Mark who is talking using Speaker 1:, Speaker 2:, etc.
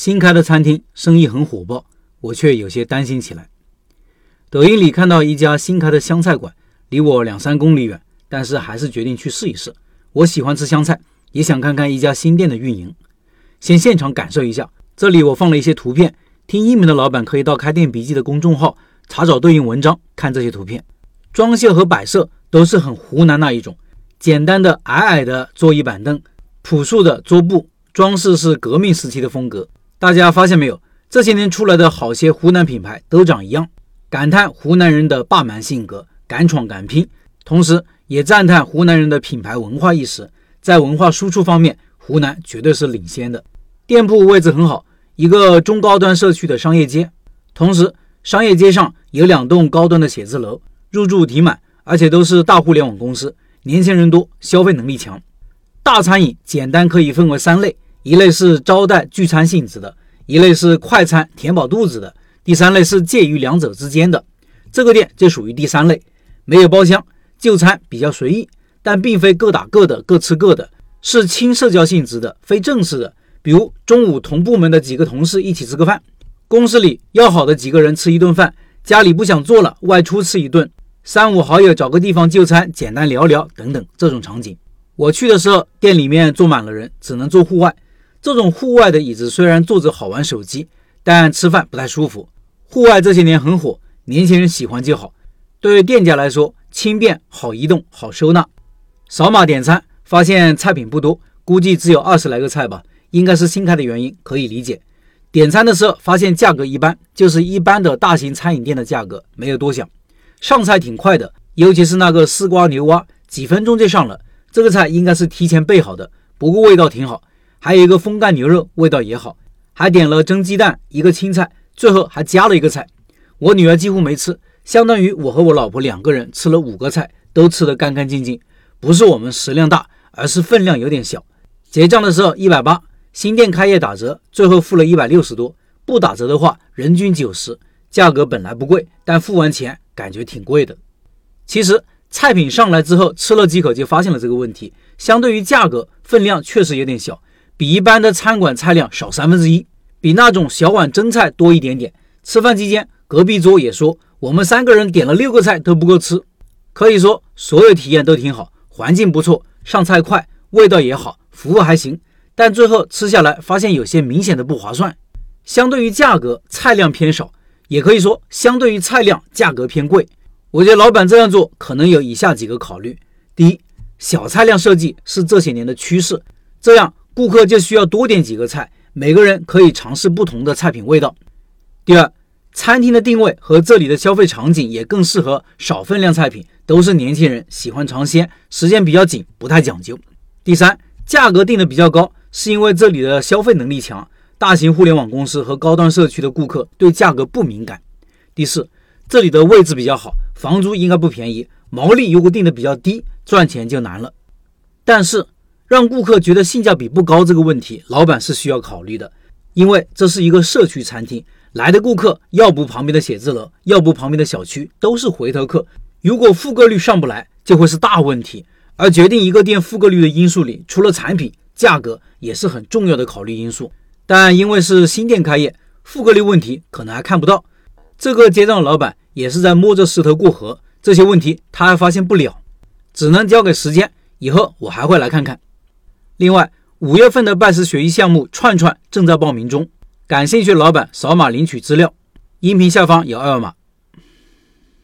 Speaker 1: 新开的餐厅生意很火爆，我却有些担心起来。抖音里看到一家新开的湘菜馆，离我两三公里远，但是还是决定去试一试。我喜欢吃湘菜，也想看看一家新店的运营，先现场感受一下。这里我放了一些图片，听音频的老板可以到开店笔记的公众号查找对应文章看这些图片。装修和摆设都是很湖南那一种，简单的矮矮的桌椅板凳，朴素的桌布，装饰是革命时期的风格。大家发现没有？这些年出来的好些湖南品牌都长一样，感叹湖南人的霸蛮性格，敢闯敢拼，同时也赞叹湖南人的品牌文化意识。在文化输出方面，湖南绝对是领先的。店铺位置很好，一个中高端社区的商业街，同时商业街上有两栋高端的写字楼。入住抵满，而且都是大互联网公司，年轻人多，消费能力强。大餐饮简单可以分为三类：一类是招待聚餐性质的，一类是快餐填饱肚子的，第三类是介于两者之间的。这个店就属于第三类，没有包厢，就餐比较随意，但并非各打各的，各吃各的，是轻社交性质的，非正式的。比如中午同部门的几个同事一起吃个饭，公司里要好的几个人吃一顿饭，家里不想做了，外出吃一顿。三五好友找个地方就餐，简单聊聊等等这种场景。我去的时候，店里面坐满了人，只能坐户外。这种户外的椅子虽然坐着好玩手机，但吃饭不太舒服。户外这些年很火，年轻人喜欢就好。对于店家来说，轻便、好移动、好收纳。扫码点餐，发现菜品不多，估计只有二十来个菜吧，应该是新开的原因，可以理解。点餐的时候发现价格一般，就是一般的大型餐饮店的价格，没有多想。上菜挺快的，尤其是那个丝瓜牛蛙，几分钟就上了。这个菜应该是提前备好的，不过味道挺好。还有一个风干牛肉，味道也好。还点了蒸鸡蛋，一个青菜，最后还加了一个菜。我女儿几乎没吃，相当于我和我老婆两个人吃了五个菜，都吃得干干净净。不是我们食量大，而是分量有点小。结账的时候一百八，新店开业打折，最后付了一百六十多。不打折的话，人均九十。价格本来不贵，但付完钱。感觉挺贵的。其实菜品上来之后，吃了几口就发现了这个问题。相对于价格，分量确实有点小，比一般的餐馆菜量少三分之一，比那种小碗蒸菜多一点点。吃饭期间，隔壁桌也说我们三个人点了六个菜都不够吃。可以说所有体验都挺好，环境不错，上菜快，味道也好，服务还行。但最后吃下来发现有些明显的不划算。相对于价格，菜量偏少。也可以说，相对于菜量，价格偏贵。我觉得老板这样做可能有以下几个考虑：第一，小菜量设计是这些年的趋势，这样顾客就需要多点几个菜，每个人可以尝试不同的菜品味道；第二，餐厅的定位和这里的消费场景也更适合少分量菜品，都是年轻人喜欢尝鲜，时间比较紧，不太讲究；第三，价格定的比较高，是因为这里的消费能力强。大型互联网公司和高端社区的顾客对价格不敏感。第四，这里的位置比较好，房租应该不便宜，毛利如果定的比较低，赚钱就难了。但是让顾客觉得性价比不高这个问题，老板是需要考虑的，因为这是一个社区餐厅，来的顾客要不旁边的写字楼，要不旁边的小区，都是回头客。如果复购率上不来，就会是大问题。而决定一个店复购率的因素里，除了产品，价格也是很重要的考虑因素。但因为是新店开业，复购率问题可能还看不到。这个结账老板也是在摸着石头过河，这些问题他还发现不了，只能交给时间。以后我还会来看看。另外，五月份的拜师学艺项目串串正在报名中，感兴趣的老板扫码领取资料，音频下方有二维码。